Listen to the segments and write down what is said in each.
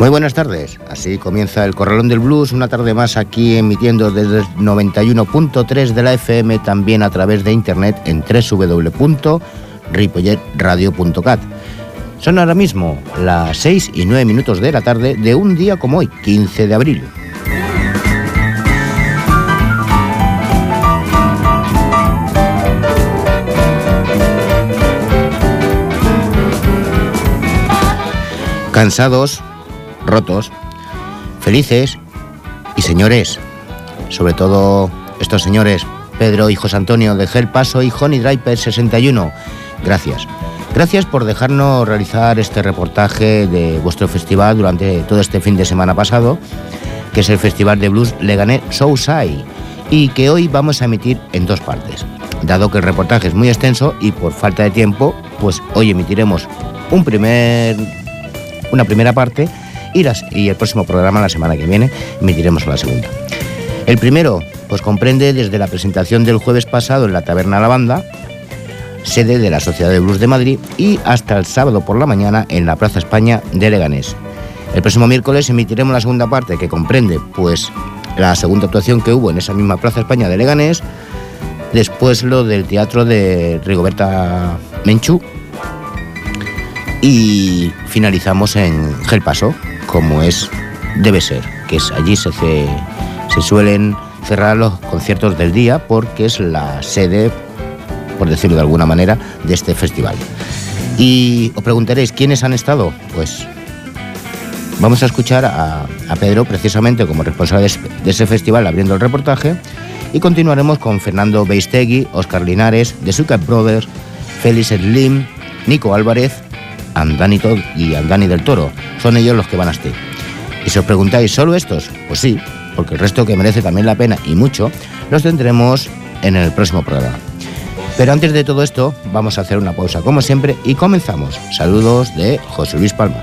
Muy buenas tardes. Así comienza el Corralón del Blues, una tarde más aquí emitiendo desde el 91.3 de la FM, también a través de internet en www.ripolletradio.cat. Son ahora mismo las 6 y 9 minutos de la tarde de un día como hoy, 15 de abril. Cansados, rotos, felices y señores, sobre todo estos señores Pedro y José Antonio de Gel Paso y Honey Draper 61. Gracias. Gracias por dejarnos realizar este reportaje de vuestro festival durante todo este fin de semana pasado, que es el Festival de Blues Legané Sousai, y que hoy vamos a emitir en dos partes. Dado que el reportaje es muy extenso y por falta de tiempo, pues hoy emitiremos un primer, una primera parte y, y el próximo programa, la semana que viene, emitiremos la segunda. El primero, pues comprende desde la presentación del jueves pasado en la Taberna La Banda, sede de la Sociedad de Blues de Madrid, y hasta el sábado por la mañana en la Plaza España de Leganés. El próximo miércoles emitiremos la segunda parte que comprende pues la segunda actuación que hubo en esa misma Plaza España de Leganés, después lo del teatro de Rigoberta Menchú y finalizamos en Gel Paso, como es debe ser, que es allí se, se suelen cerrar los conciertos del día porque es la sede, por decirlo de alguna manera, de este festival. Y os preguntaréis, ¿quiénes han estado? Pues vamos a escuchar a, Pedro precisamente como responsable de, ese festival abriendo el reportaje y continuaremos con Fernando Beistegui, Oscar Linares, The Sucat Brothers, Félix Slim, Nico Álvarez, Andani y Andani del Toro. Son ellos los que van a estar. Y si os preguntáis, ¿solo estos? Pues sí, porque el resto que merece también la pena y mucho, los tendremos en el próximo programa. Pero antes de todo esto, vamos a hacer una pausa como siempre y comenzamos. Saludos de José Luis Palma.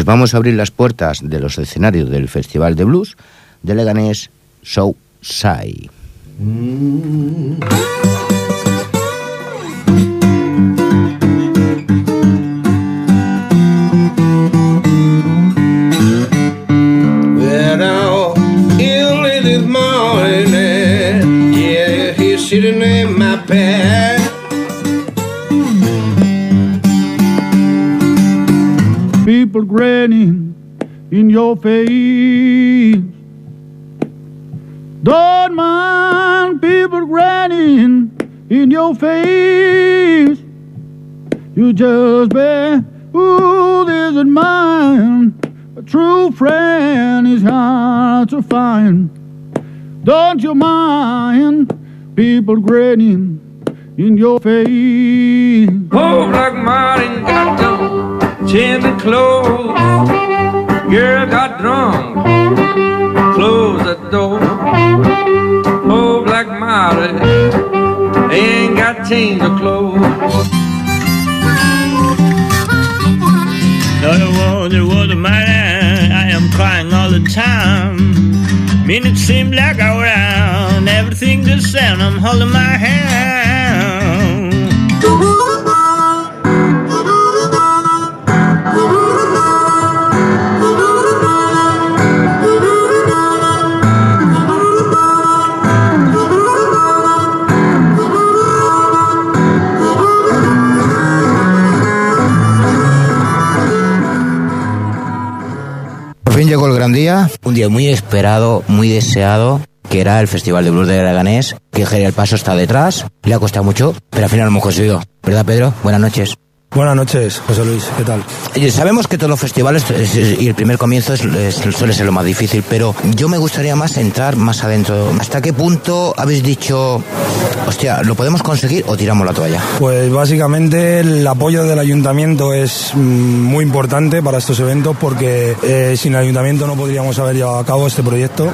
Pues vamos a abrir las puertas de los escenarios del Festival de Blues de Leganés Show Sai. People grinning in your face. Don't mind people grinning in your face. You just be who isn't mine. A true friend is hard to find. Don't you mind people grinning in your face? Oh, Black Martin got the clothes. Girl got drunk, closed the door. Oh, Black Molly ain't got change of clothes. No, the wonder was a man. I am crying all the time. Minutes seem like I around. Everything the same. I'm holding my hand. Gran día, un día muy esperado, muy deseado que era el Festival de Blues de Leganés, que el Paso está detrás, le ha costado mucho, pero al final lo hemos conseguido. ¿Verdad, Pedro? Buenas noches. Buenas noches, José Luis, ¿qué tal? Sabemos que todos los festivales y el primer comienzo suele ser lo más difícil, pero yo me gustaría más entrar más adentro. ¿Hasta qué punto habéis dicho, hostia, lo podemos conseguir o tiramos la toalla? Pues básicamente el apoyo del ayuntamiento es mm, muy importante para estos eventos porque eh, sin el ayuntamiento no podríamos haber llevado a cabo este proyecto.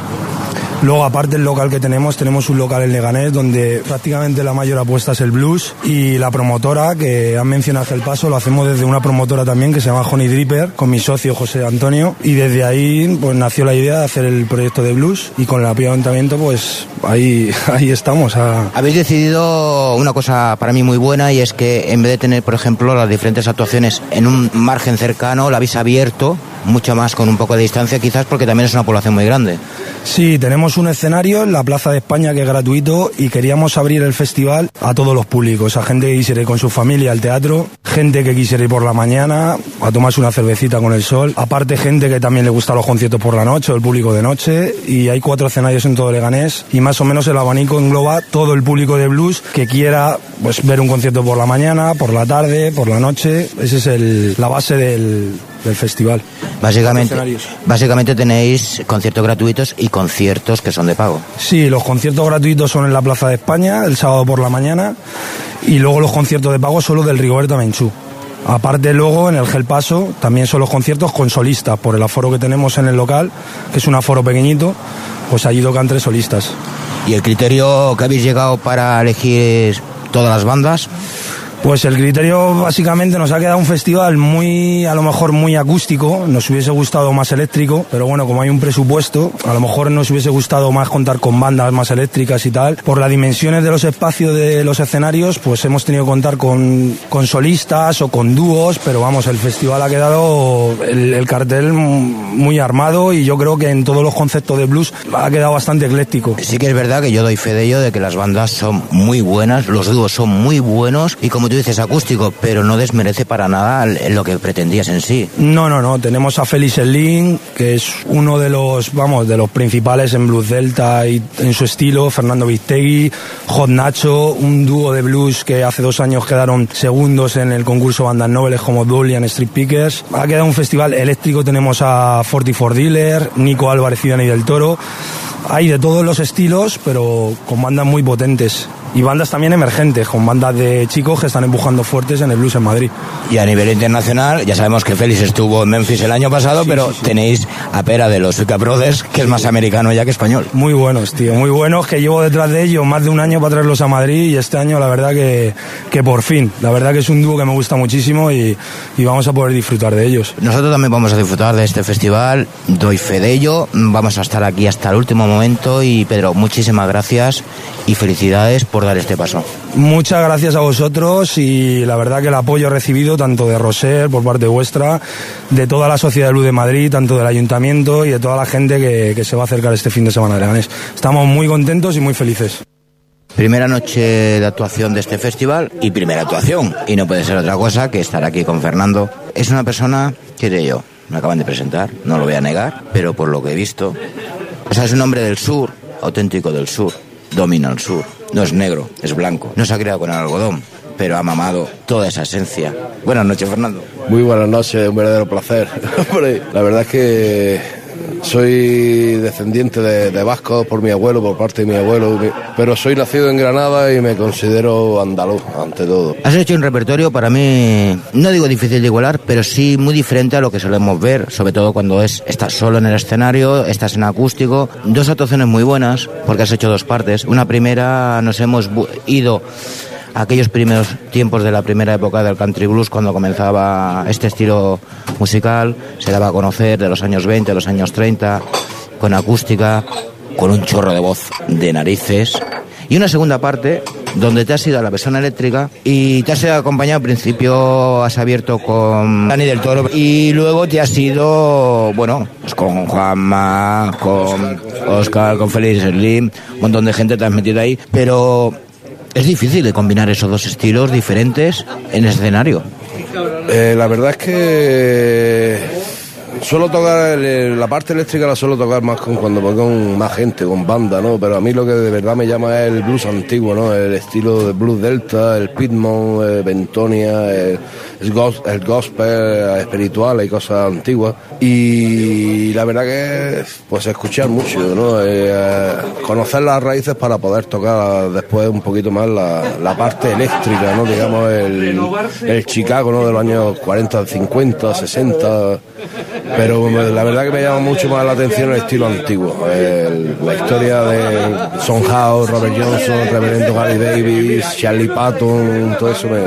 Luego, aparte del local que tenemos, tenemos un local en Leganés donde prácticamente la mayor apuesta es el blues y la promotora que han mencionado el paso lo hacemos desde una promotora también que se llama Honey Dripper con mi socio José Antonio y desde ahí pues nació la idea de hacer el proyecto de blues y con el apoyo del ayuntamiento pues ahí, ahí estamos. Habéis decidido una cosa para mí muy buena y es que en vez de tener por ejemplo las diferentes actuaciones en un margen cercano, la habéis abierto mucho más con un poco de distancia quizás porque también es una población muy grande. Sí, tenemos un escenario en la Plaza de España que es gratuito y queríamos abrir el festival a todos los públicos, a gente que quisiera ir con su familia al teatro, gente que quisiera ir por la mañana a tomarse una cervecita con el sol, aparte gente que también le gusta los conciertos por la noche o el público de noche y hay cuatro escenarios en todo Leganés y más o menos el abanico engloba todo el público de blues que quiera pues ver un concierto por la mañana, por la tarde, por la noche, esa es la base del, del festival. Básicamente, básicamente tenéis conciertos gratuitos y conciertos que son de pago. Sí, los conciertos gratuitos son en la Plaza de España el sábado por la mañana y luego los conciertos de pago solo del Rigoberto Menchú. Aparte luego en el Gel Paso también son los conciertos con solistas por el aforo que tenemos en el local, que es un aforo pequeñito, pues allí tocan tres solistas. ¿Y el criterio que habéis llegado para elegir todas las bandas? Pues el criterio básicamente nos ha quedado un festival muy, a lo mejor muy acústico, nos hubiese gustado más eléctrico, pero bueno, como hay un presupuesto, a lo mejor nos hubiese gustado más contar con bandas más eléctricas y tal. Por las dimensiones de los espacios de los escenarios, pues hemos tenido que contar con, solistas o con dúos, pero vamos, el festival ha quedado el, cartel muy armado y yo creo que en todos los conceptos de blues ha quedado bastante ecléctico. Sí que es verdad que yo doy fe de ello, de que las bandas son muy buenas, los dúos son muy buenos y como tú dices acústico, pero no desmerece para nada lo que pretendías en sí. No, no, no. Tenemos a Félix Elín, que es uno de los, vamos, de los principales en blues delta y en su estilo. Fernando Vistegui, Hot Nacho, un dúo de blues que hace dos años quedaron segundos en el concurso Bandas Nobles como Dullian Street Pickers. Ha quedado un festival eléctrico. Tenemos a 44 Dealer, Nico Álvarez y Dani del Toro. Hay de todos los estilos, pero con bandas muy potentes y bandas también emergentes, con bandas de chicos que están empujando fuertes en el blues en Madrid. Y a nivel internacional, ya sabemos que Félix estuvo en Memphis el año pasado, pero tenéis a Pera de los Suica Brothers, que es más americano ya que español. Muy buenos, tío, muy buenos, que llevo detrás de ellos más de un año para traerlos a Madrid y este año la verdad que, que por fin, la verdad que es un dúo que me gusta muchísimo y, y vamos a poder disfrutar de ellos. Nosotros también vamos a disfrutar de este festival, doy fe de ello, vamos a estar aquí hasta el último momento y Pedro, muchísimas gracias y felicidades por dar este paso. Muchas gracias a vosotros y la verdad que el apoyo recibido tanto de Roser por parte vuestra, de toda la sociedad de luz de Madrid, tanto del ayuntamiento y de toda la gente que, se va a acercar este fin de semana de Leganés. Estamos muy contentos y muy felices. Primera noche de actuación de este festival y primera actuación. Y no puede ser otra cosa que estar aquí con Fernando. Es una persona, que de yo, me acaban de presentar, no lo voy a negar, pero por lo que he visto. O sea, es un hombre del sur, auténtico del sur, domina el sur no es negro, es blanco. No se ha creado con el algodón, pero ha mamado toda esa esencia. Buenas noches, Fernando. Muy buenas noches, un verdadero placer. La verdad es que soy descendiente de, vascos por mi abuelo, por parte de mi abuelo, pero soy nacido en Granada y me considero andaluz, ante todo. Has hecho un repertorio para mí, no digo difícil de igualar, pero sí muy diferente a lo que solemos ver, sobre todo cuando es estás solo en el escenario, estás en acústico. Dos actuaciones muy buenas, porque has hecho dos partes. Una primera nos hemos ido aquellos primeros tiempos de la primera época del country blues, cuando comenzaba este estilo musical, se daba a conocer de los años 20, los años 30, con acústica, con un chorro de voz de narices. Y una segunda parte donde te has ido a la persona eléctrica y te has acompañado al principio, has abierto con Dani del Toro y luego te has ido, bueno, pues con Juanma, con Oscar, con Félix Slim, un montón de gente te has ahí, pero es difícil de combinar esos dos estilos diferentes en escenario. Eh, la verdad es que suelo tocar el- la parte eléctrica la suelo tocar más con cuando con más gente, con banda, ¿no? Pero a mí lo que de verdad me llama es el blues antiguo, ¿no? El estilo de blues delta, el pitmon, el bentonia, el, el gos- el gospel eh, espiritual y cosas antiguas. Y la verdad que pues escuchar mucho, ¿no? Eh, eh, conocer las raíces para poder tocar después un poquito más la, la parte eléctrica, ¿no? Digamos el, el Chicago, ¿no? De los años 40, 50, 60. Pero la verdad que me llama mucho más la atención el estilo antiguo. El- la historia de Son House, Robert Johnson, Reverendo Gary Davis, Charlie Patton, todo eso me,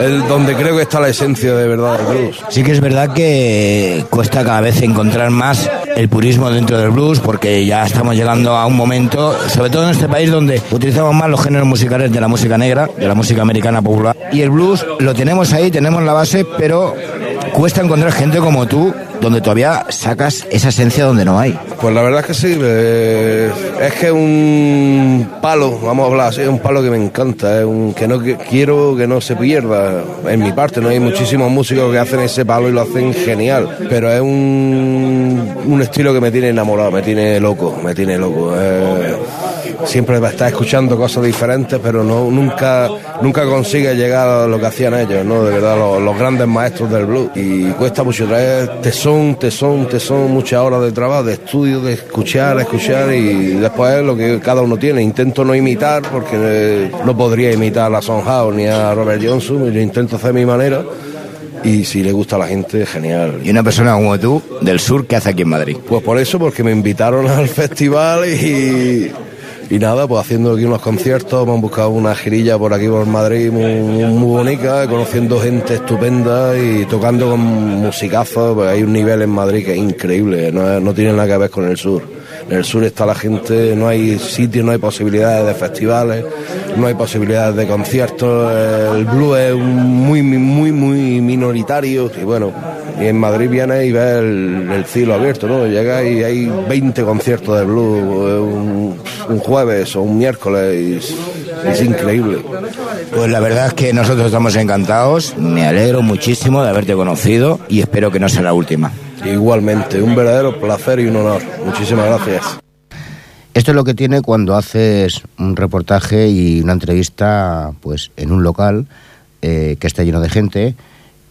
es donde creo que está la esencia de verdad del blues. Sí que es verdad que cuesta cada vez encontrar más el purismo dentro del blues porque ya estamos llegando a un momento, sobre todo en este país donde utilizamos más los géneros musicales de la música negra, de la música americana popular. Y el blues lo tenemos ahí, tenemos la base, pero cuesta encontrar gente como tú donde todavía sacas esa esencia donde no hay. Pues la verdad es que sí, eh, es que es un palo, vamos a hablar así, es un palo que me encanta, es un que no que- quiero que no se pierda. En mi parte, no hay muchísimos músicos que hacen ese palo y lo hacen genial, pero es un, un estilo que me tiene enamorado, me tiene loco, me tiene loco. eh, siempre va a estar escuchando cosas diferentes, pero no nunca nunca consigue llegar a lo que hacían ellos, ¿no? De verdad, los, los grandes maestros del blues. Y cuesta mucho traer tesón, tesón, tesón, muchas horas de trabajo, de estudio, de escuchar, escuchar y después es lo que cada uno tiene. Intento no imitar porque eh, no podría imitar a Son House ni a Robert Johnson, yo intento hacer mi manera. Y si le gusta a la gente, genial. Y una persona como tú, del sur, ¿qué hace aquí en Madrid? Pues por eso, porque me invitaron al festival y, y nada, pues haciendo aquí unos conciertos, han buscado una girilla por aquí por Madrid muy, muy bonita, conociendo gente estupenda y tocando con musicazos, pues hay un nivel en Madrid que es increíble, no, no tiene nada que ver con el sur. En el sur está la gente, no hay sitios, no hay posibilidades de festivales, no hay posibilidades de conciertos, el blues es muy, muy, muy minoritario y bueno, y en Madrid viene y ves el, el cielo abierto, ¿no? Llega y hay 20 conciertos de blues un, un jueves o un miércoles y es increíble. Pues la verdad es que nosotros estamos encantados, me alegro muchísimo de haberte conocido y espero que no sea la última. Igualmente, un verdadero placer y un honor. Muchísimas gracias. Esto es lo que tiene cuando haces un reportaje y una entrevista pues en un local eh, que está lleno de gente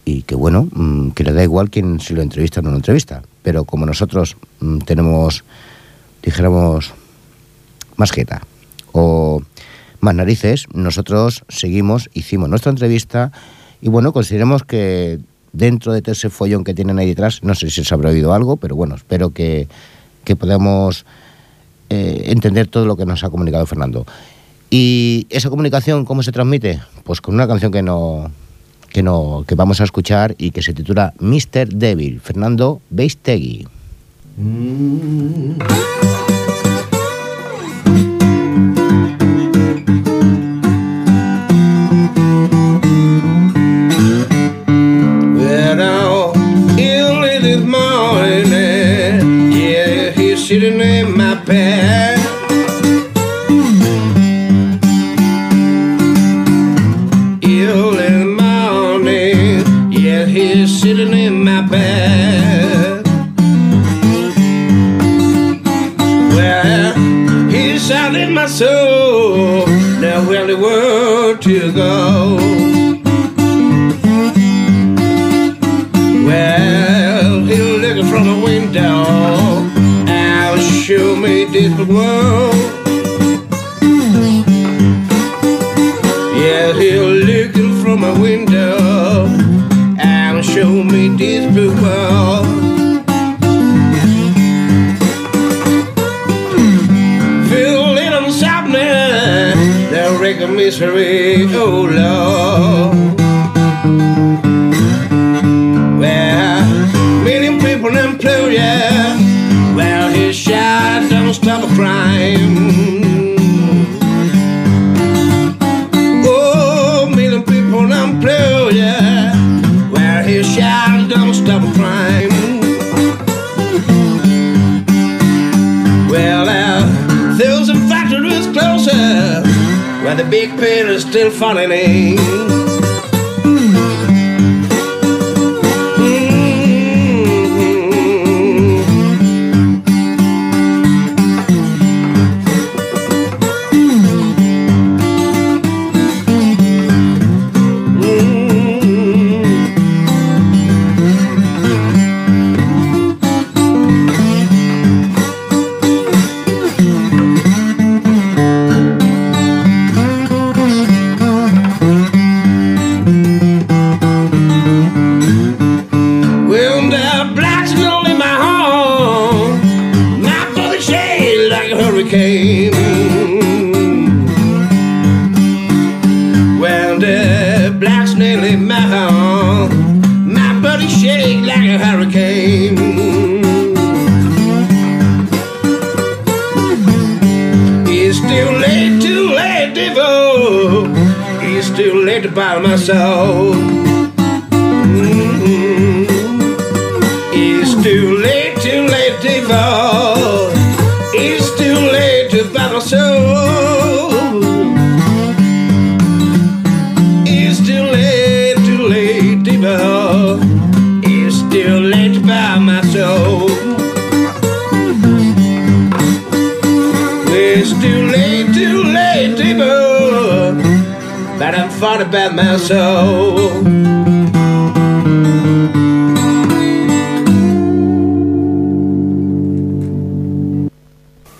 y que bueno, mm, que le da igual quién si lo entrevista o no lo entrevista. Pero como nosotros mm, tenemos, dijéramos, más jeta o más narices, nosotros seguimos, hicimos nuestra entrevista y bueno, consideremos que dentro de todo ese follón que tienen ahí detrás, no sé si se habrá oído algo, pero bueno, espero que, que podamos eh, entender todo lo que nos ha comunicado Fernando. Y esa comunicación, ¿cómo se transmite? Pues con una canción que no, que no, que vamos a escuchar y que se titula Mr. Devil, Fernando Beistegui. Well, to go. Well, he'll look from the window and show me this world. praise oh Lord. The big pit is still falling in. Too late to buy my soul.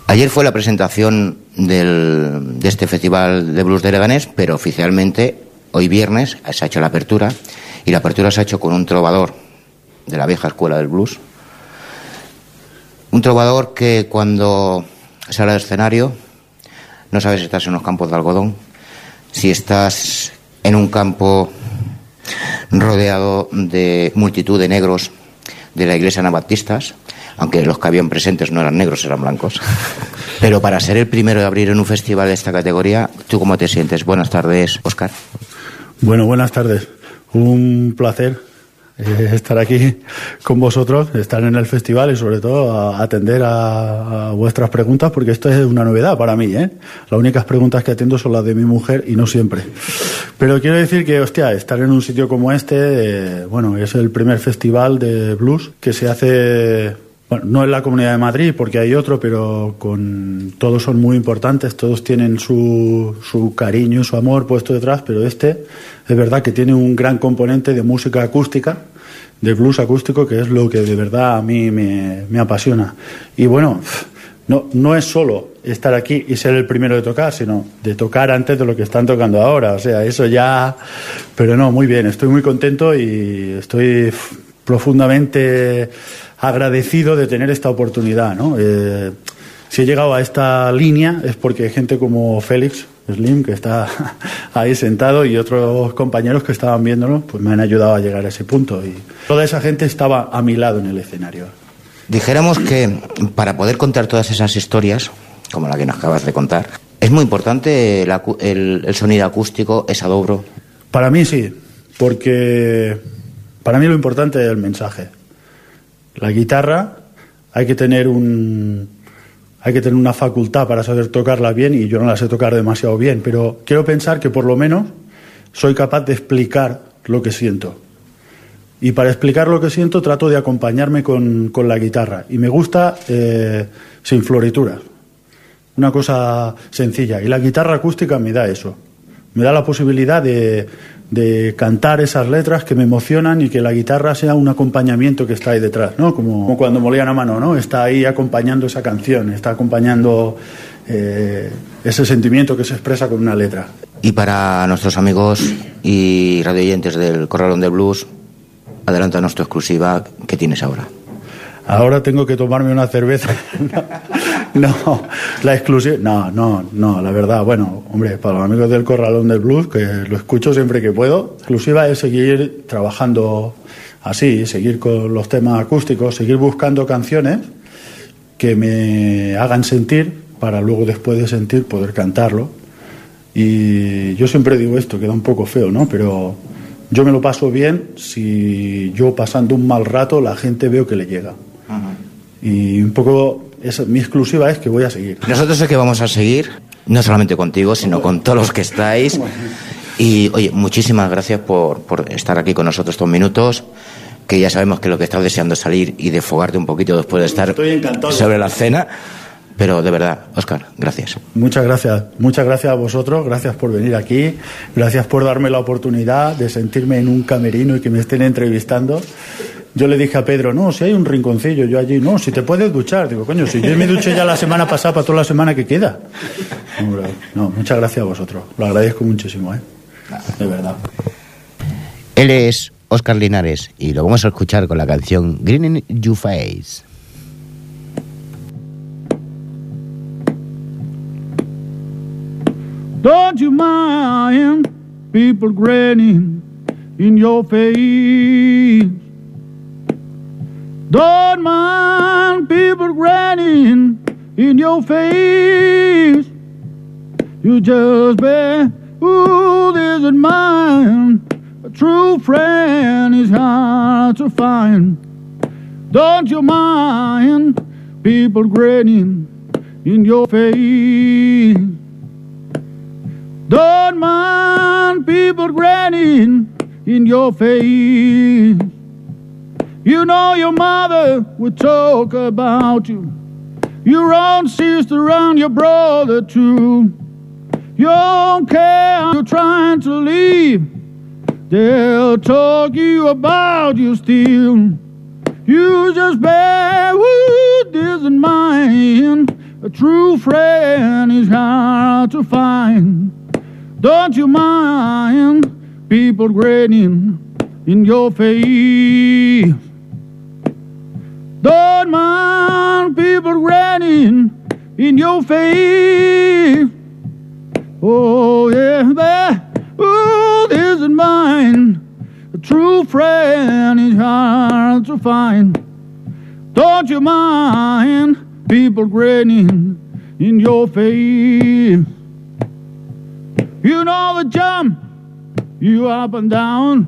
Ayer fue la presentación de este festival de blues de Leganés, pero oficialmente hoy viernes se ha hecho la apertura y la apertura se ha hecho con un trovador de la vieja escuela del blues. Un trovador que cuando sale al escenario no sabes si estás en unos campos de algodón, si estás en un campo rodeado de multitud de negros de la iglesia anabaptistas, aunque los que habían presentes no eran negros, eran blancos. Pero para ser el primero de abrir en un festival de esta categoría, ¿tú cómo te sientes? Buenas tardes, Oscar. Bueno, buenas tardes. Un placer eh, estar aquí con vosotros, estar en el festival y sobre todo a- atender a, a vuestras preguntas porque esto es una novedad para mí. ¿eh? Las únicas preguntas que atiendo son las de mi mujer y no siempre. Pero quiero decir que, hostia, estar en un sitio como este, eh, bueno, es el primer festival de blues que se hace bueno, no en la Comunidad de Madrid, porque hay otro, pero con todos son muy importantes, todos tienen su, su cariño su amor puesto detrás, pero este es verdad que tiene un gran componente de música acústica, de blues acústico, que es lo que de verdad a mí me, me apasiona. Y bueno, no, no es solo estar aquí y ser el primero de tocar, sino de tocar antes de lo que están tocando ahora. O sea, eso ya... Pero no, muy bien, estoy muy contento y estoy profundamente agradecido de tener esta oportunidad, ¿no? Eh, si he llegado a esta línea es porque gente como Félix Slim, que está ahí sentado, y otros compañeros que estaban viéndolo, pues me han ayudado a llegar a ese punto. Y toda esa gente estaba a mi lado en el escenario. Dijéramos que para poder contar todas esas historias, como la que nos acabas de contar, es muy importante el, el- el sonido acústico, esa dobro. Para mí sí, porque para mí lo importante es el mensaje. La guitarra hay que tener un hay que tener una facultad para saber tocarla bien y yo no la sé tocar demasiado bien, pero quiero pensar que por lo menos soy capaz de explicar lo que siento. Y para explicar lo que siento trato de acompañarme con, con la guitarra. Y me gusta eh, sin florituras. Una cosa sencilla. Y la guitarra acústica me da eso. Me da la posibilidad de, de cantar esas letras que me emocionan y que la guitarra sea un acompañamiento que está ahí detrás, ¿no? Como, como cuando molían a mano, ¿no? Está ahí acompañando esa canción, está acompañando eh, ese sentimiento que se expresa con una letra. Y para nuestros amigos y radioyentes del Corralón de Blues, adelántanos tu exclusiva que tienes ahora. Ahora tengo que tomarme una cerveza. no, la exclusiva. No, no, no, la verdad. Bueno, hombre, para los amigos del Corralón del Blues, que lo escucho siempre que puedo, exclusiva es seguir trabajando así, seguir con los temas acústicos, seguir buscando canciones que me hagan sentir para luego después de sentir poder cantarlo. Y yo siempre digo esto, queda un poco feo, ¿no? Pero yo me lo paso bien si yo pasando un mal rato la gente veo que le llega. Y un poco, esa, mi exclusiva es que voy a seguir. Nosotros es que vamos a seguir, no solamente contigo, sino con todos los que estáis. Y oye, muchísimas gracias por, por estar aquí con nosotros estos minutos, que ya sabemos que lo que estás deseando es salir y desfogarte un poquito después de estar sobre la cena. Pero de verdad, Oscar, gracias. Muchas gracias, muchas gracias a vosotros, gracias por venir aquí, gracias por darme la oportunidad de sentirme en un camerino y que me estén entrevistando. Yo le dije a Pedro, no, si hay un rinconcillo, yo allí, no, si te puedes duchar. Digo, coño, si yo me duché ya la semana pasada para toda la semana que queda. No, muchas gracias a vosotros, lo agradezco muchísimo, ¿eh? De verdad. Él es Oscar Linares y lo vamos a escuchar con la canción Green in Your Face. Don't you mind people grinning in your face? Don't mind people grinning in your face. You just be who isn't mine. A true friend is hard to find. Don't you mind people grinning in your face? Don't mind people grinning in your face. You know your mother would talk about you, your own sister and your brother too. You don't care, you're trying to leave. They'll talk you about you still. You just bear what isn't mine. A true friend is hard to find. Don't you mind people grinning in your face? Don't mind people grinning in your face. Oh yeah, that world isn't mine. A true friend is hard to find. Don't you mind people grinning in your face? You know the jump, you up and down.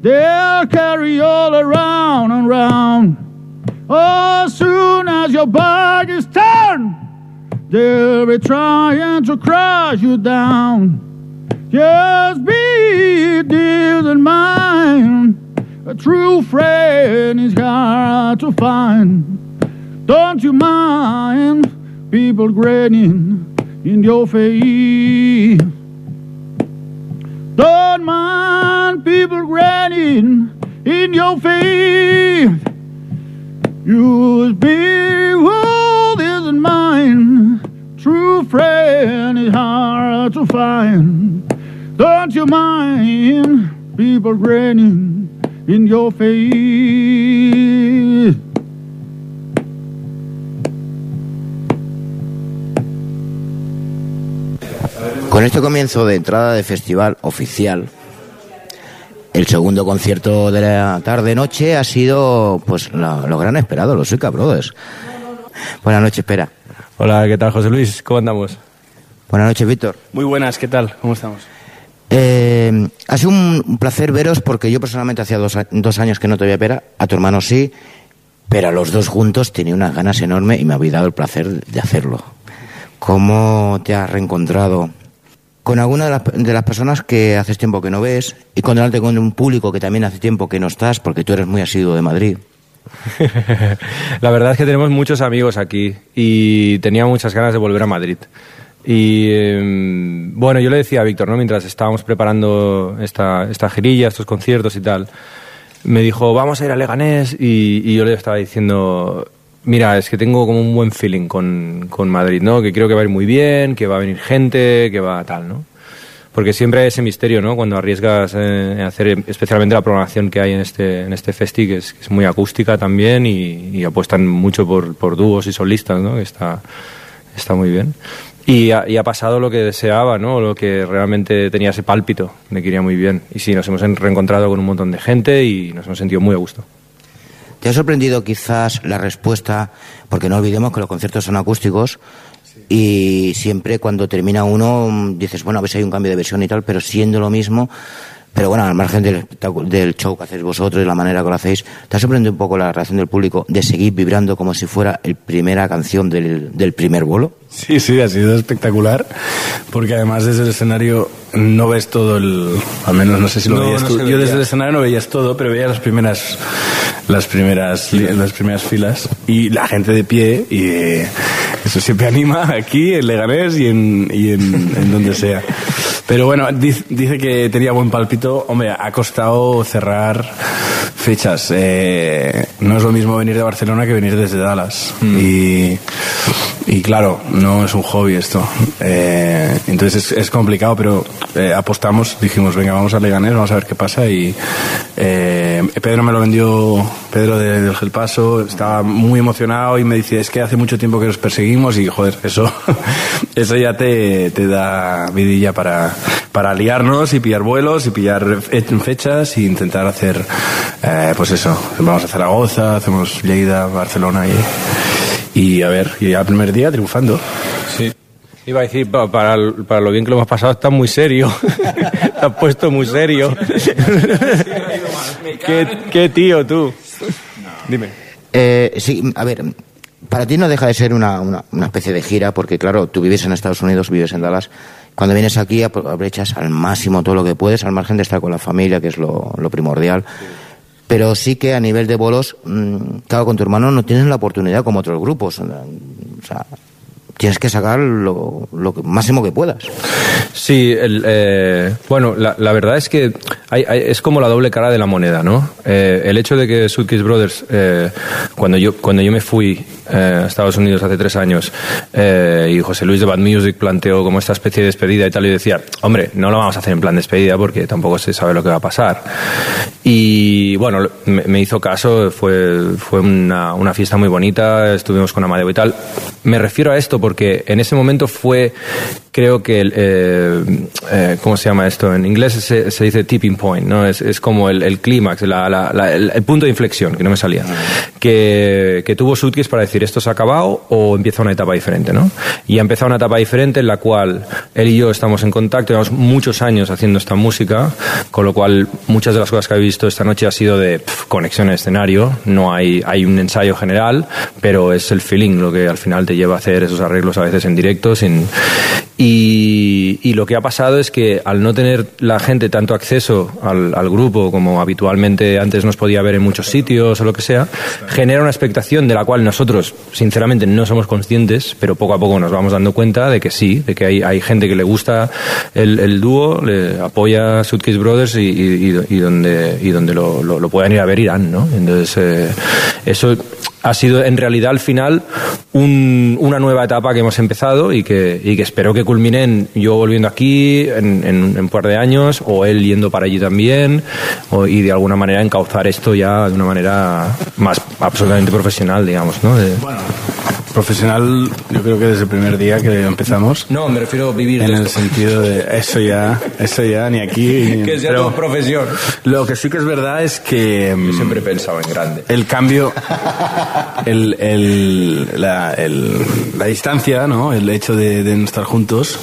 They'll carry all around and round. Oh, as soon as your back is turned, they'll be trying to crush you down. Just be dear mine. A true friend is hard to find. Don't you mind people grinning in your face? Don't mind people grinning in your face. Be isn't mine. True friend is hard to find. Don't you mind people grinning in your face? Con este comienzo de entrada de festival oficial, el segundo concierto de la tarde-noche ha sido pues lo gran esperado, los Suica Brothers. Buenas noches, espera. Hola, ¿qué tal, José Luis? ¿Cómo andamos? Buenas noches, Víctor. Muy buenas, ¿qué tal? ¿Cómo estamos? Eh, ha sido un placer veros porque yo personalmente hacía dos, a- dos años que no te veía pera, a tu hermano sí, pero a los dos juntos tenía unas ganas enormes y me habéis dado el placer de hacerlo. ¿Cómo te has reencontrado con alguna de las, de las personas que haces tiempo que no ves y encontrarte con un público que también hace tiempo que no estás porque tú eres muy asiduo de Madrid? La verdad es que tenemos muchos amigos aquí y tenía muchas ganas de volver a Madrid. Y eh, bueno, yo le decía a Víctor, ¿no? mientras estábamos preparando esta, esta girilla, estos conciertos y tal, me dijo, vamos a ir a Leganés y, y yo le estaba diciendo, mira, es que tengo como un buen feeling con, con Madrid, ¿no? que creo que va a ir muy bien, que va a venir gente, que va tal, ¿no? Porque siempre hay ese misterio, ¿no? Cuando arriesgas eh, en hacer especialmente la programación que hay en este, en este festi, que es, es muy acústica también y, apuestan mucho por, por dúos y solistas, ¿no? Que está, está muy bien. Y ha, pasado lo que deseaba, ¿no? Lo que realmente tenía ese pálpito de que iría muy bien. Y sí, nos hemos en- reencontrado con un montón de gente y nos hemos sentido muy a gusto. ¿Te ha sorprendido quizás la respuesta? Porque no olvidemos que los conciertos son acústicos y siempre cuando termina uno mm, dices, bueno, a ver si hay un cambio de versión y tal, pero siendo lo mismo, pero bueno, al margen del, espectáculo- del show que hacéis vosotros y la manera que lo hacéis, ¿te ha sorprendido un poco la reacción del público de seguir vibrando como si fuera la primera canción del, del primer bolo? Sí, sí, ha sido espectacular, porque además desde el escenario no ves todo el, al menos no sé si lo No, veías no tú. Yo desde el escenario no veías todo, pero veía las primeras, las primeras, las primeras filas y la gente de pie y eh, eso siempre anima aquí en Leganés y en, y en, en donde sea. Pero bueno, dice, dice que tenía buen palpito. Hombre, ha costado cerrar fechas. Eh, no es lo mismo venir de Barcelona que venir desde Dallas. Y, Y claro, no es un hobby esto. Eh, entonces es, complicado, pero eh, apostamos, dijimos, venga, vamos a Leganés, vamos a ver qué pasa. Y eh, Pedro me lo vendió, Pedro de- del Gelpaso, estaba muy emocionado y me dice, es que hace mucho tiempo que nos perseguimos y joder, eso, eso ya te, te da vidilla para, para liarnos y pillar vuelos y pillar fe- fechas e intentar hacer, eh, pues eso, vamos a Zaragoza, hacemos Lleida, Barcelona y, y a ver, y ya el primer día triunfando. Sí. Iba a decir, pa- para, para lo bien que lo hemos pasado, está muy serio. Te has puesto muy serio. ¿Qué, qué tío tú. Dime. Eh, sí, a ver, para ti no deja de ser una, una, una especie de gira, porque claro, tú vives en Estados Unidos, vives en Dallas. Cuando vienes aquí apro- aprovechas al máximo todo lo que puedes, al margen de estar con la familia, que es lo, lo primordial. Pero sí que a nivel de bolos, mm, claro, con tu hermano no tienes la oportunidad como otros grupos. O sea, tienes que sacar lo, máximo que puedas. Sí, eh, bueno, la, verdad es que es como la doble cara de la moneda, ¿no? Eh, el hecho de que Suitcase Brothers, eh, cuando, yo, cuando yo me fui eh, Estados Unidos hace tres años eh, y José Luis de Bad Music planteó como esta especie de despedida y tal, y decía, hombre, no lo vamos a hacer en plan despedida porque tampoco se sabe lo que va a pasar. Y bueno, me, me hizo caso, fue, fue una, una fiesta muy bonita, estuvimos con Amadeo y tal. Me refiero a esto porque en ese momento fue, creo que, el, eh, eh, ¿cómo se llama esto? En inglés se, se dice tipping point, ¿no? Es, es como el, el clímax, la- la- la- el, el punto de inflexión, que no me salía. Que, que tuvo Suitcase para decir esto se ha acabado o empieza una etapa diferente, ¿no? Y ha empezado una etapa diferente en la cual él y yo estamos en contacto, llevamos muchos años haciendo esta música, con lo cual muchas de las cosas que habéis visto esta noche ha sido de pf, conexión en escenario, no hay, hay un ensayo general, pero es el feeling lo que al final te lleva a hacer esos arreglos a veces en directo sin, y, lo que ha pasado es que al no tener la gente tanto acceso al, al grupo como habitualmente antes nos podía ver en muchos sitios o lo que sea, genera una expectación de la cual nosotros sinceramente no somos conscientes, pero poco a poco nos vamos dando cuenta de que sí, de que hay, hay gente que le gusta el, dúo, le apoya a Suitcase Brothers y donde, y donde lo, lo- lo puedan ir a ver irán, ¿no? Entonces, eh, eso ha sido en realidad al final un- una nueva etapa que hemos empezado y que, y que espero que culmine en yo volviendo aquí en, en- un par de años o él yendo para allí también o- y de alguna manera encauzar esto ya de una manera más absolutamente profesional, digamos, ¿no? De- Profesional, yo creo que desde el primer día que empezamos. no, me refiero a vivir En de el esto. sentido de eso ya, eso ya, ni aquí. ni- que sea tu profesión. Lo que sí que es verdad es que mm, Yo siempre he pensado en grande. el cambio, el, el- la, el- la distancia, ¿no? El hecho de, de no estar juntos.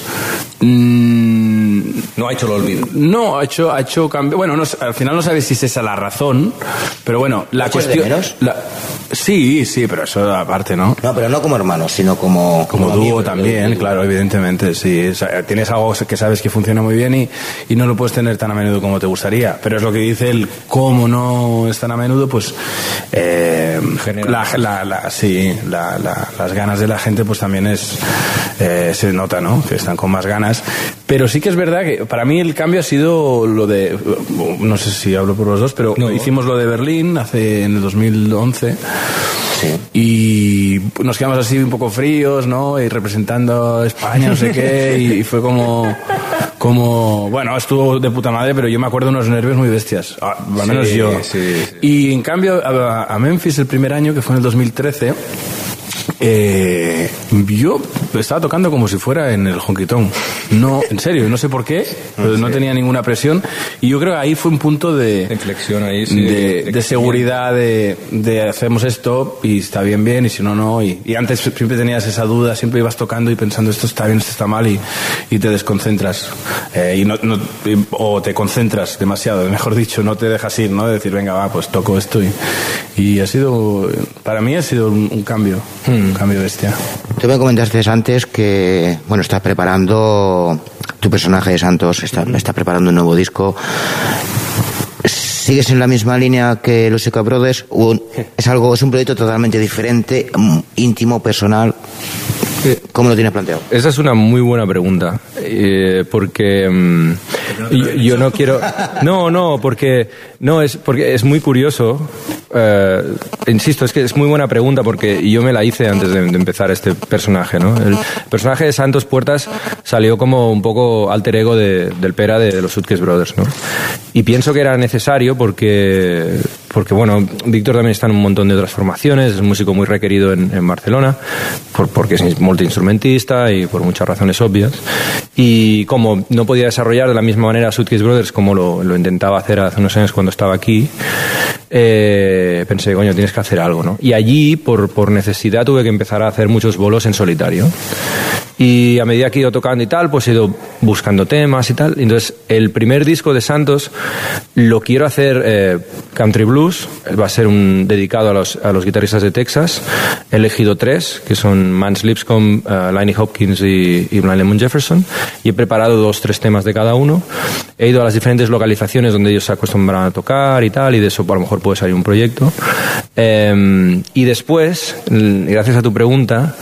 Mm, No ha hecho el olvido. no, ha hecho, ha hecho cambio. Bueno, no al final no sabes si es esa la razón, pero bueno, la ¿Echas de cuestión. menos? la- sí, sí, pero eso aparte, ¿no? No, pero no como hermanos, sino como... Como dúo también, claro, evidentemente, sí. O sea, tienes algo que sabes que funciona muy bien y, y no lo puedes tener tan a menudo como te gustaría. Pero es lo que dice el cómo no es tan a menudo, pues eh, Genera la, la- la- sí, la- la- las ganas de la gente pues también es eh, se nota, ¿no? Que están con más ganas. Pero sí que es verdad que para mí el cambio ha sido lo de, no sé si hablo por los dos, pero No. hicimos lo de Berlín hace en el 2011 Sí. y nos quedamos así un poco fríos, ¿no? Y representando a España, no sé qué, y, fue como, como, bueno, estuvo de puta madre, pero yo me acuerdo unos nervios muy bestias, ah, al menos Sí, yo. sí, sí. Y en cambio, a, a Memphis el primer año, que fue en el 2013, eh, yo estaba tocando como si fuera en el honquitón. No, en serio, no sé por qué, pero no tenía ninguna presión. Y yo creo que ahí fue un punto de, inflexión ahí, sí, de, de de seguridad, de, de hacemos esto y está bien, bien, y si no, no. Y, y antes siempre tenías esa duda, siempre ibas tocando y pensando esto está bien, esto está mal, y, y te desconcentras. Eh, y no, o te concentras demasiado, mejor dicho, no te dejas ir, ¿no? De decir, venga, va, pues toco esto. Y, y ha sido, para mí ha sido un, un cambio, un cambio bestia. Tú me comentaste antes que, bueno, estás preparando tu personaje de Santos, está, está preparando un nuevo disco. ¿Sigues en la misma línea que los Seca Brothers? ¿O es algo, es un proyecto totalmente diferente, mm, íntimo, personal? ¿Cómo lo tienes planteado? Esa es una muy buena pregunta, eh, porque mm, yo, yo no quiero. No, no, porque no es porque es muy curioso. eh, insisto, es que es muy buena pregunta porque yo me la hice antes de, de empezar este personaje, ¿no? El personaje de Santos Puertas salió como un poco alter ego de- del Pera de, los Suitcase Brothers, ¿no? Y pienso que era necesario porque porque bueno, Víctor también está en un montón de otras formaciones, es un músico muy requerido en, en Barcelona, por- porque es multiinstrumentista y por muchas razones obvias. Y como no podía desarrollar de la misma manera Suitcase Brothers como lo, lo intentaba hacer hace unos años cuando estaba aquí, eh, pensé, coño, tienes que hacer algo, ¿no? Y allí, por, por necesidad, tuve que empezar a hacer muchos bolos en solitario. Y a medida que he ido tocando y tal, pues he ido buscando temas y tal. Entonces, el primer disco de Santos lo quiero hacer eh, country blues. Va a ser un dedicado a los, a los guitarristas de Texas. He elegido tres, que son Mans Lipscomb, uh, Liney Hopkins y, y Blind Lemon Jefferson. Y he preparado dos, tres temas de cada uno. He ido a las diferentes localizaciones donde ellos se acostumbran a tocar y tal, y de eso a lo mejor puede salir un proyecto. Eh, y después, gracias a tu pregunta,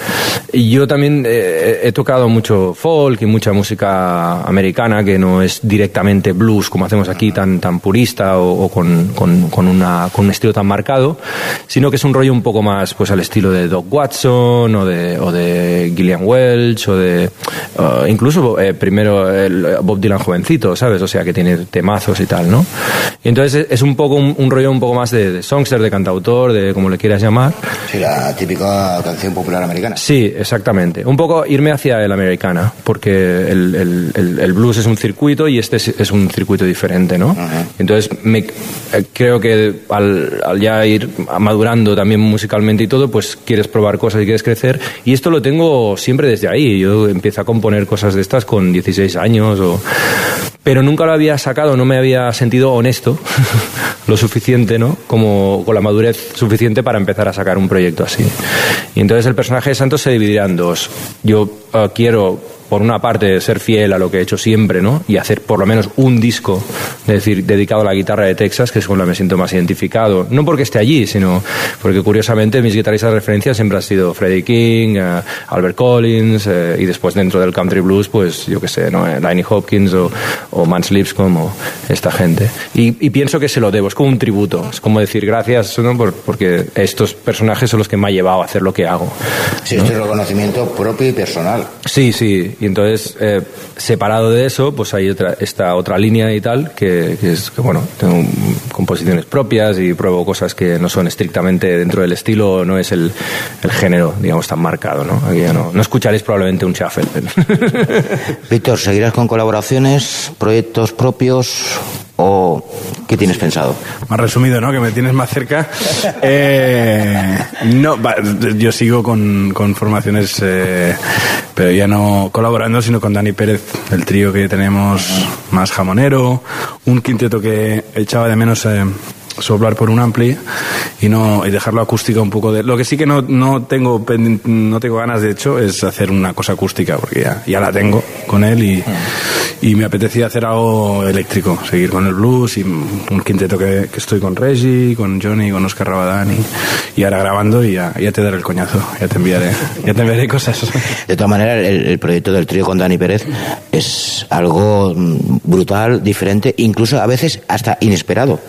yo también eh, he tocado mucho folk y mucha música americana que no es directamente blues como hacemos aquí, tan, tan purista o, o con, con- con una, con un estilo tan marcado, sino que es un rollo un poco más pues al estilo de Doc Watson o de, o de Gillian Welch o de eh, incluso eh, primero el Bob Dylan jovencito, ¿sabes? O sea, que tiene temazos y tal, ¿no? Y entonces es- es un poco un, un rollo un poco más de, de songster, de cantautor, de como le quieras llamar. Sí, la típica canción popular americana. Sí, exactamente. Un poco irme hacia el americana, porque el, el- el- el blues es un circuito y este es, es un circuito diferente, ¿no? Entonces, me, eh, creo que al, al ya ir madurando también musicalmente y todo, pues quieres probar cosas y quieres crecer. Y esto lo tengo siempre desde ahí. Yo empiezo a componer cosas de estas con 16 años, o... pero nunca lo había sacado, no me había sentido honesto lo suficiente, ¿no? Como con la madurez suficiente para empezar a sacar un proyecto así. Y entonces el personaje de Santos se dividirá en dos. Yo eh, quiero, por una parte, ser fiel a lo que he hecho siempre, ¿no? Y hacer por lo menos un disco, es decir, dedicado a la guitarra de Texas, que es con la que me siento más identificado. No porque esté allí, sino porque curiosamente mis guitarristas de referencia siempre han sido Freddie King, eh, Albert Collins, eh, y después dentro del country blues, pues yo qué sé, ¿no? Eh, Liney Hopkins o, o Mans Lipscomb o esta gente. Y, y pienso que se lo debo, es como un tributo, es como decir gracias, ¿no? Por- porque estos personajes son los que me han llevado a hacer lo que hago. Sí, esto es reconocimiento propio y personal. Sí, sí. Y entonces, eh, separado de eso, pues hay otra, esta otra línea y tal, que, es que, bueno, tengo composiciones propias y pruebo cosas que no son estrictamente dentro del estilo, no es el, el género, digamos, tan marcado, ¿no? Aquí ya no, no escucharéis probablemente un shuffle. Víctor, ¿seguirás con colaboraciones, proyectos propios o qué tienes pensado? Más resumido, ¿no? Que me tienes más cerca. Eh, no, va, yo sigo con, con formaciones, eh, pero ya no colaborando, sino con Dani Pérez, el trío que tenemos más jamonero, un quinteto que echaba de menos. eh, soplar por un ampli y no y dejarlo acústica un poco de lo que sí que no, no tengo no tengo ganas de hecho es hacer una cosa acústica porque ya, ya la tengo con él y, y me apetecía hacer algo eléctrico seguir con el blues y un quinteto que, que estoy con Reggie con Johnny con Oscar Rabadán y, y ahora grabando y ya, ya te daré el coñazo ya te enviaré ya te enviaré cosas De todas maneras, el, el proyecto del trío con Dani Pérez es algo mm, brutal, diferente, incluso a veces hasta inesperado.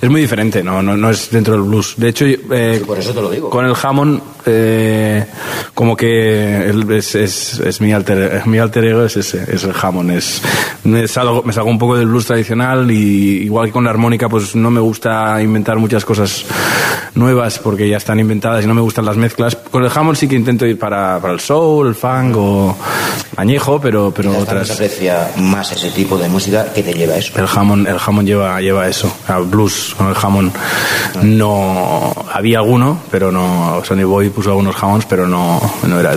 Es muy diferente, no, no, no es dentro del blues. De hecho, eh, por eso te lo digo. con el Hammond, eh, como que es, es, es mi, alter, mi alter ego, es, ese, es el Hammond. Es, me, salgo, me salgo un poco del blues tradicional y igual que con la armónica, pues no me gusta inventar muchas cosas nuevas porque ya están inventadas y no me gustan las mezclas. Con el Hammond sí que intento ir para, para el soul, el funk o añejo, pero, pero otras... aprecia más ese tipo de música que te lleva a eso. El Hammond, el Hammond lleva, lleva eso. El blues con el Hammond no había alguno, pero no. Sonny Boy puso algunos Hammonds, pero no, no era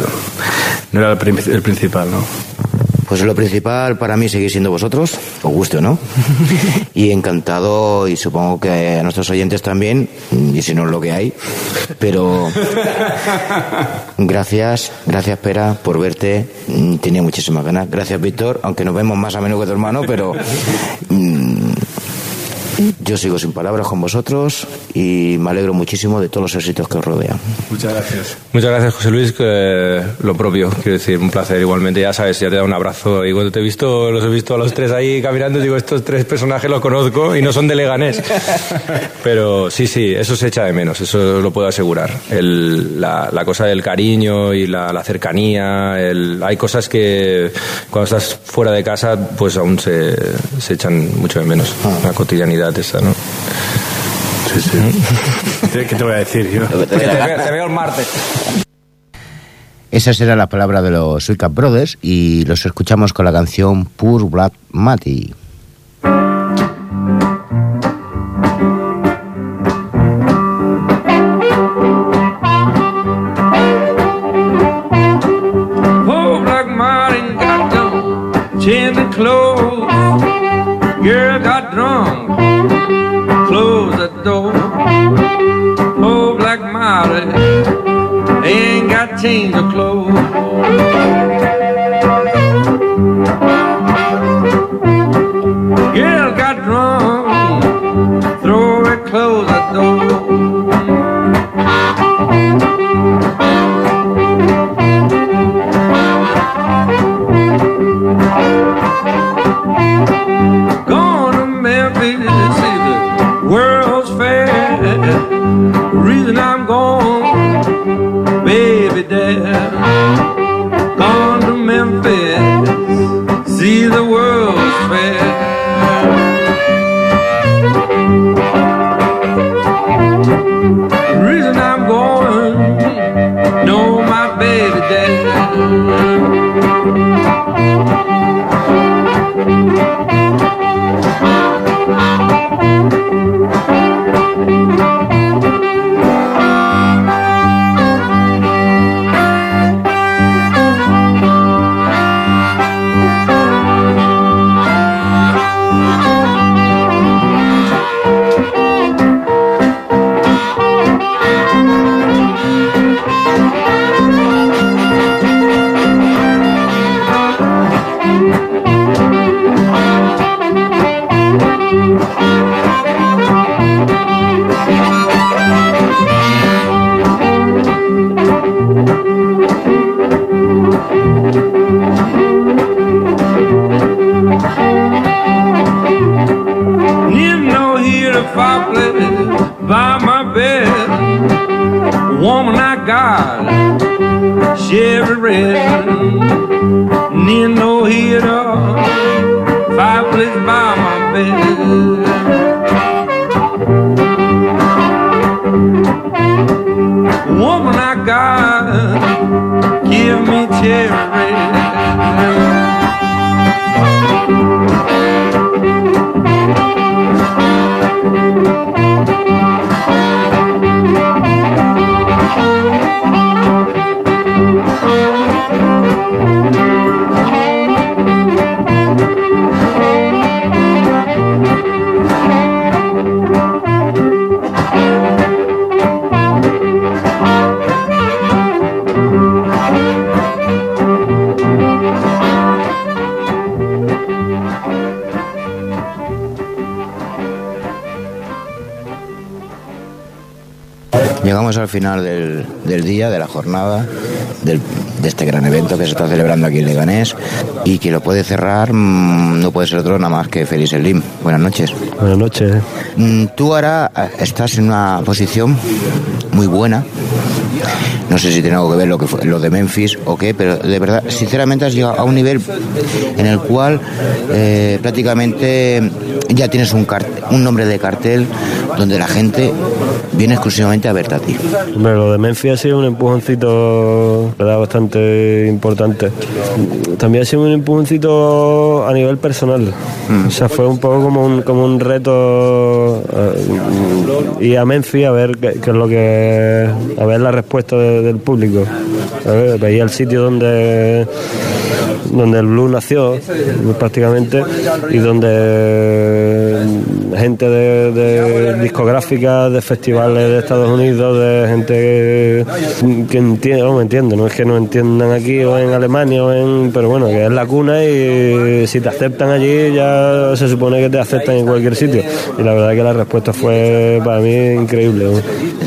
no era el, el principal, ¿no? Pues lo principal para mí sigue siendo vosotros, os guste o no. Y encantado, y supongo que a nuestros oyentes también, y si no es lo que hay. Pero gracias, gracias Pera por verte. Tenía muchísimas ganas. Gracias Víctor, aunque nos vemos más a menudo que tu hermano, pero mm, Yo sigo sin palabras con vosotros y me alegro muchísimo de todos los éxitos que os rodean. Muchas gracias. Muchas gracias, José Luis. que lo propio, quiero decir, un placer igualmente. Ya sabes, ya te da un abrazo. Y cuando te he visto, los he visto a los tres ahí caminando, digo, estos tres personajes los conozco y no son de Leganés. Pero sí, sí, eso se echa de menos, eso lo puedo asegurar. El- la, la cosa del cariño y la, la cercanía. el- hay cosas que cuando estás fuera de casa, pues aún se, se echan mucho de menos. La cotidianidad esa, ¿no? Sí, sí. ¿Qué te voy a decir yo? Te veo, te veo el martes. Esa será la palabra de los Cup Brothers y los escuchamos con la canción Poor Black Matty. No heater final del, del día, de la jornada, del- de este gran evento que se está celebrando aquí en Leganés y que lo puede cerrar, mm, no puede ser otro nada más que Félix Slim. Buenas noches. Buenas noches. Mm, Tú ahora eh, estás en una posición muy buena. No sé si tiene algo que ver lo, que fue- lo de Memphis o qué, pero de verdad, sinceramente has llegado a un nivel en el cual eh, prácticamente ya tienes un, cart- un nombre de cartel donde la gente viene exclusivamente a verte a ti. Hombre, lo de Memphis ha sido un empujoncito, ¿verdad? Bastante importante. También ha sido un empujoncito a nivel personal. O sea, fue un poco como un, como un reto eh, ir a Memphis a ver qué, qué es lo que. a ver la respuesta de- del público. ¿sabes? Veía el sitio donde donde el blues nació prácticamente y donde gente de, de discográficas, de festivales de Estados Unidos, de gente que, entiende, no no es que no entiendan aquí o en Alemania o en, pero bueno, que es la cuna y si te aceptan allí ya se supone que te aceptan en cualquier sitio. Y la verdad que la respuesta fue para mí increíble.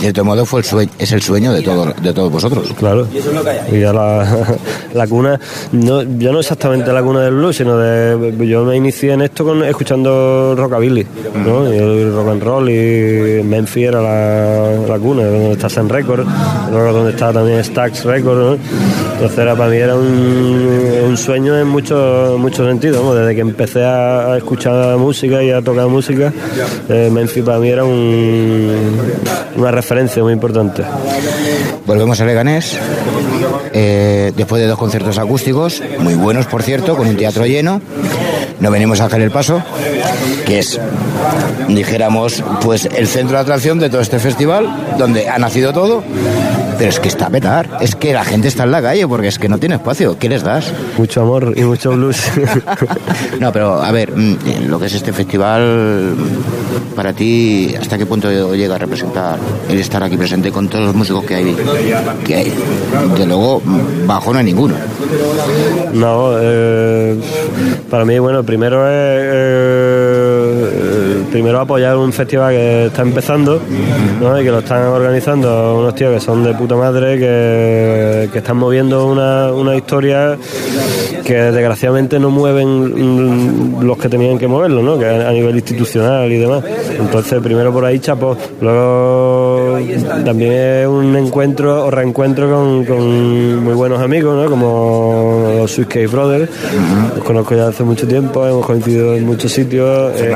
De cierto modo fue el sueño, es el sueño de, todo, de todos vosotros. Claro. Y ya la, la cuna, no, yo no exactamente la cuna del blues, sino de. Yo me inicié en esto con, escuchando rockabilly, ¿no? Y el rock and roll, y Memphis era la, la cuna, donde está Sun Record, luego donde está también Stax Record, ¿no? Entonces era, para mí era un, un sueño en muchos muchos sentidos, ¿no? Desde que empecé a, a escuchar música y a tocar música, eh, Memphis para mí era un, una referencia muy importante. Volvemos a Leganés, eh, después de dos conciertos acústicos, muy buenos por cierto, con un teatro lleno. No venimos a hacer el paso, que es, dijéramos, pues el centro de atracción de todo este festival, donde ha nacido todo. Pero es que está a petar, es que la gente está en la calle porque es que no tiene espacio. ¿Qué les das? Mucho amor y mucho blues. no, pero a ver, mm, lo que es este festival, para ti, ¿hasta qué punto llega a representar el estar aquí presente con todos los músicos que hay? Que hay? De luego, bajo no hay ninguno. No, eh, para mí, bueno, primero es eh, primero apoyar un festival que está empezando ¿no? y que lo están organizando unos tíos que son de puta madre, que, que están moviendo una, una historia que desgraciadamente no mueven mm, los que tenían que moverlo, ¿no? que a nivel institucional y demás. Entonces, primero por ahí, chapo. Luego también es un encuentro o reencuentro con, con muy buenos amigos, ¿no? como los Swiss Cave Brothers. Los conozco ya hace mucho tiempo, hemos coincidido en muchos sitios. Eh,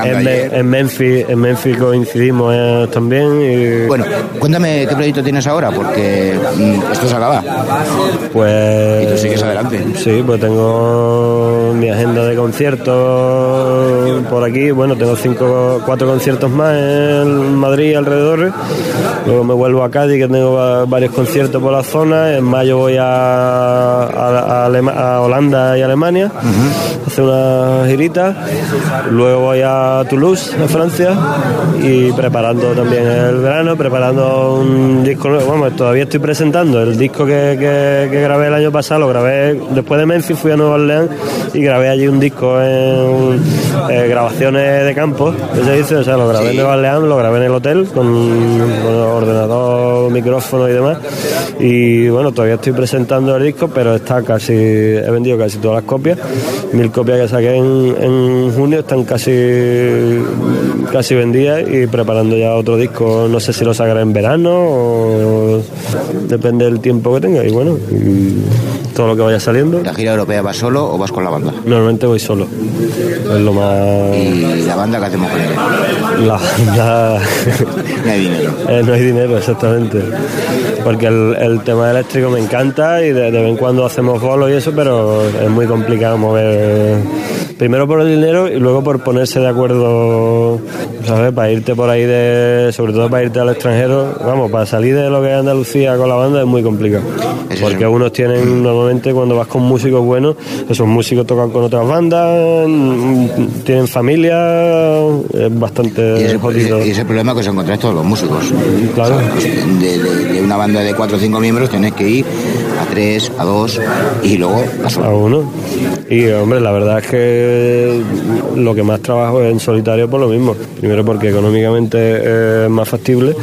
en, en Memphis, en Memphis coincidimos eh, también. Y, Bueno, cuéntame qué proyecto tienes ahora, porque mm, esto se acaba. Pues. Y tú sigues adelante. Sí, pues tengo mi agenda de conciertos por aquí. Bueno, tengo cinco, cuatro conciertos más en Madrid y alrededor. Luego me vuelvo a Cádiz, que tengo va- varios conciertos por la zona. En mayo voy a, a- a Alema- a Holanda y Alemania a hacer una girita. Luego voy a Toulouse, a Francia, y preparando también el verano, preparando un disco nuevo. Vamos, todavía estoy presentando el disco que, que- que grabé el año pasado, lo grabé después de Memphis, fui a Nueva Orleans y grabé allí un disco en eh, grabaciones de campo, que se dice, o sea, lo grabé en Nueva Orleans, lo grabé en el hotel con, con ordenador, micrófono y demás. Y bueno, todavía estoy presentando el disco, pero está casi, he vendido casi todas las copias. Mil copias que saqué en, en junio están casi, casi vendidas y preparando ya otro disco. No sé si lo sacaré en verano o depende del tiempo que tenga. Y bueno, y todo lo que vaya saliendo. ¿La gira europea vas solo o vas con la banda? Normalmente voy solo. Es lo más. ¿Y la banda qué hacemos con ella? La, la- No hay dinero. Eh, no hay dinero, exactamente. Porque el, el tema eléctrico me encanta y de, de vez en cuando hacemos bolos y eso, pero es muy complicado mover. Primero por el dinero y luego por ponerse de acuerdo, ¿sabes? Para irte por ahí, de, sobre todo para irte al extranjero. Vamos, para salir de lo que es Andalucía con la banda es muy complicado. Porque unos tienen, normalmente cuando vas con músicos buenos, esos músicos tocan con otras bandas, tienen familia, es bastante Y ese, jodido. y ese problema que os encontráis todos los músicos. Claro. De, de- de una banda de cuatro o cinco miembros tenéis que ir a tres, a dos y luego a uno. Y hombre, la verdad es que lo que más trabajo es en solitario por lo mismo. Primero porque económicamente es más factible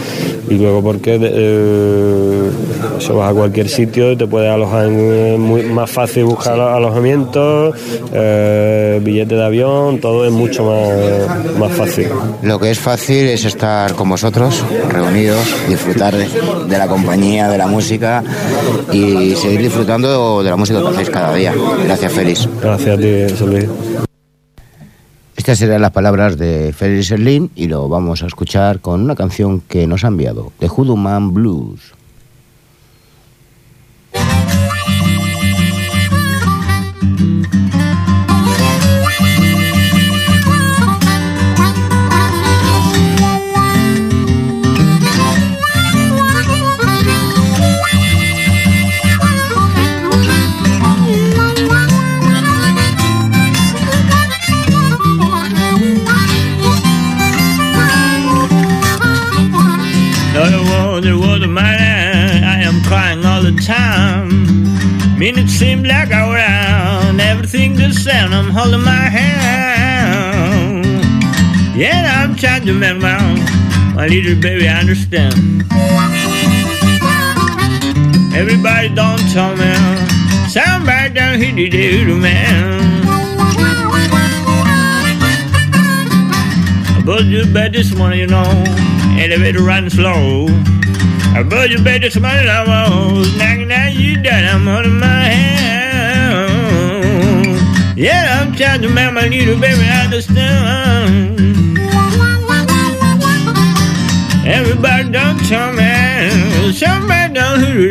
y luego porque eh, eso vas a cualquier sitio y te puedes alojar en, es muy más fácil buscar alojamientos, eh, billete de avión, todo es mucho más, más fácil. Lo que es fácil es estar con vosotros, reunidos, disfrutar de, de la compañía, de la música y seguir disfrutando de la música que hacéis cada día. Gracias, Félix. Gracias a ti. Estas serán las palabras de Félix Erlin y lo vamos a escuchar con una canción que nos ha enviado, The Hoodoo Man Blues. Time. Minutes seem like hour round. Everything the same. I'm holding my hand. Yeah, I'm trying to make my own. my little baby I understand. Everybody don't tell me. Somebody down here to do man. I bought you bed this morning, you know. Elevator running slow. I bought you bed this morning, I was knocking at you down. I'm on my hand. Yeah, I'm trying to make my little baby understand. Everybody don't tell me, somebody don't hear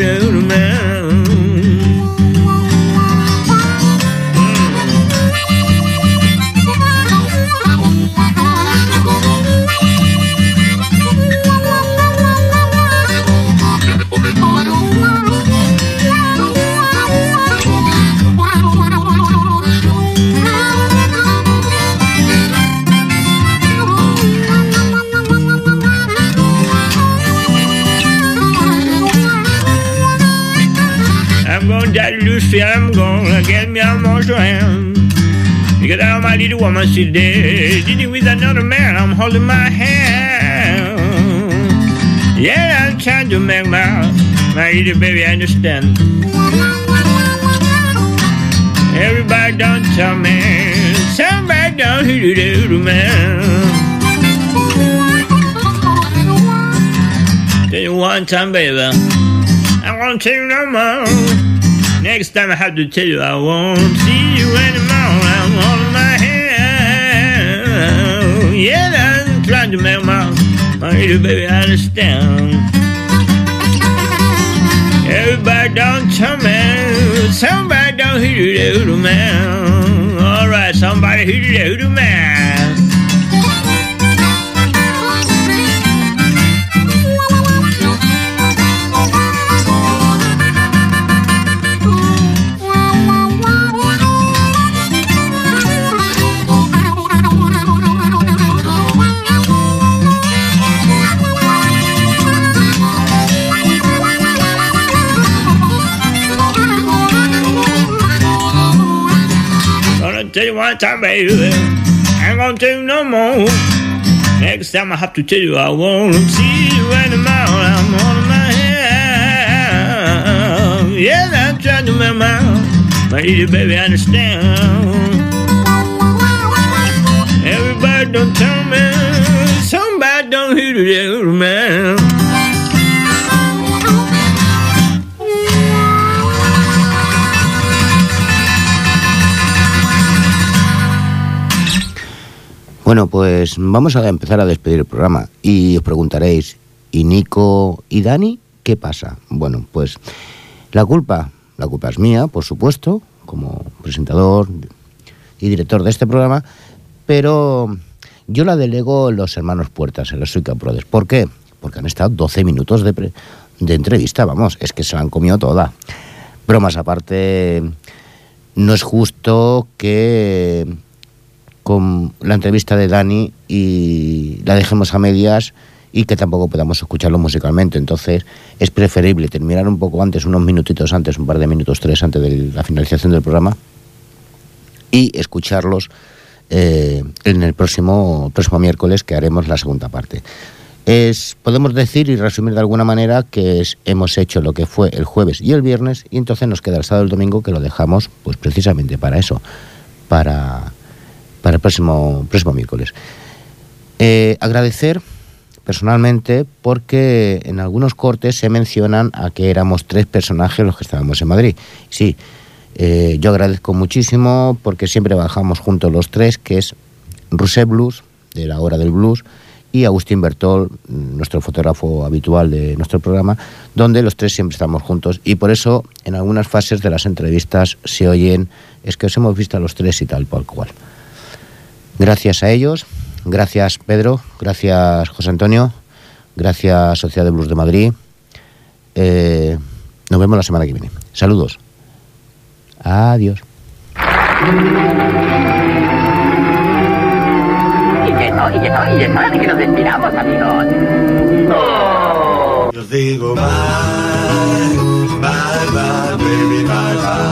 she's dead. Did with another man, I'm holding my hand. Yeah, I'm trying to make my, my little baby understand. Everybody don't tell me, somebody don't hear the little man. You one time, baby, I won't tell you no more. Next time I have to tell you I won't see you anymore. Trying to make my, my little baby understand. Everybody don't tell me, somebody don't hear the little man. Alright, somebody hear the little man. You baby. I ain't gonna you no more. Next time I have to tell you I won't see you anymore. I'm on my hand. Yeah, I'm trying to make my, my little baby I understand. Everybody don't tell me, somebody don't hear the man. Bueno, pues vamos a empezar a despedir el programa y os preguntaréis, ¿y Nico y Dani qué pasa? Bueno, pues la culpa, la culpa es mía, por supuesto, como presentador y director de este programa, pero yo la delego los hermanos Puertas, en los Suica Brothers. ¿Por qué? Porque han estado 12 minutos de, pre- de entrevista, vamos, es que se la han comido toda. Bromas aparte, no es justo que con la entrevista de Dani y la dejemos a medias y que tampoco podamos escucharlo musicalmente. Entonces es preferible terminar un poco antes, unos minutitos antes, un par de minutos, tres antes de la finalización del programa y escucharlos eh, en el próximo, próximo miércoles que haremos la segunda parte. Es, podemos decir y resumir de alguna manera que es- hemos hecho lo que fue el jueves y el viernes y entonces nos queda el sábado y el domingo que lo dejamos pues precisamente para eso, para, para el próximo, próximo miércoles. Eh, agradecer personalmente porque en algunos cortes se mencionan a que éramos tres personajes los que estábamos en Madrid. Sí, eh, yo agradezco muchísimo porque siempre bajamos juntos los tres, que es Rusé Blues, de la hora del blues, y Agustín Bertol, nuestro fotógrafo habitual de nuestro programa, donde los tres siempre estamos juntos y por eso en algunas fases de las entrevistas se oyen, es que os hemos visto a los tres y tal, por cual. Gracias a ellos, gracias Pedro, gracias José Antonio, gracias Sociedad de Blues de Madrid. Eh, nos vemos la semana que viene. Saludos. Adiós. Y que no, y que no, y es hora de que nos despidamos, amigos. Os digo bye, Bye bye, baby, bye bye.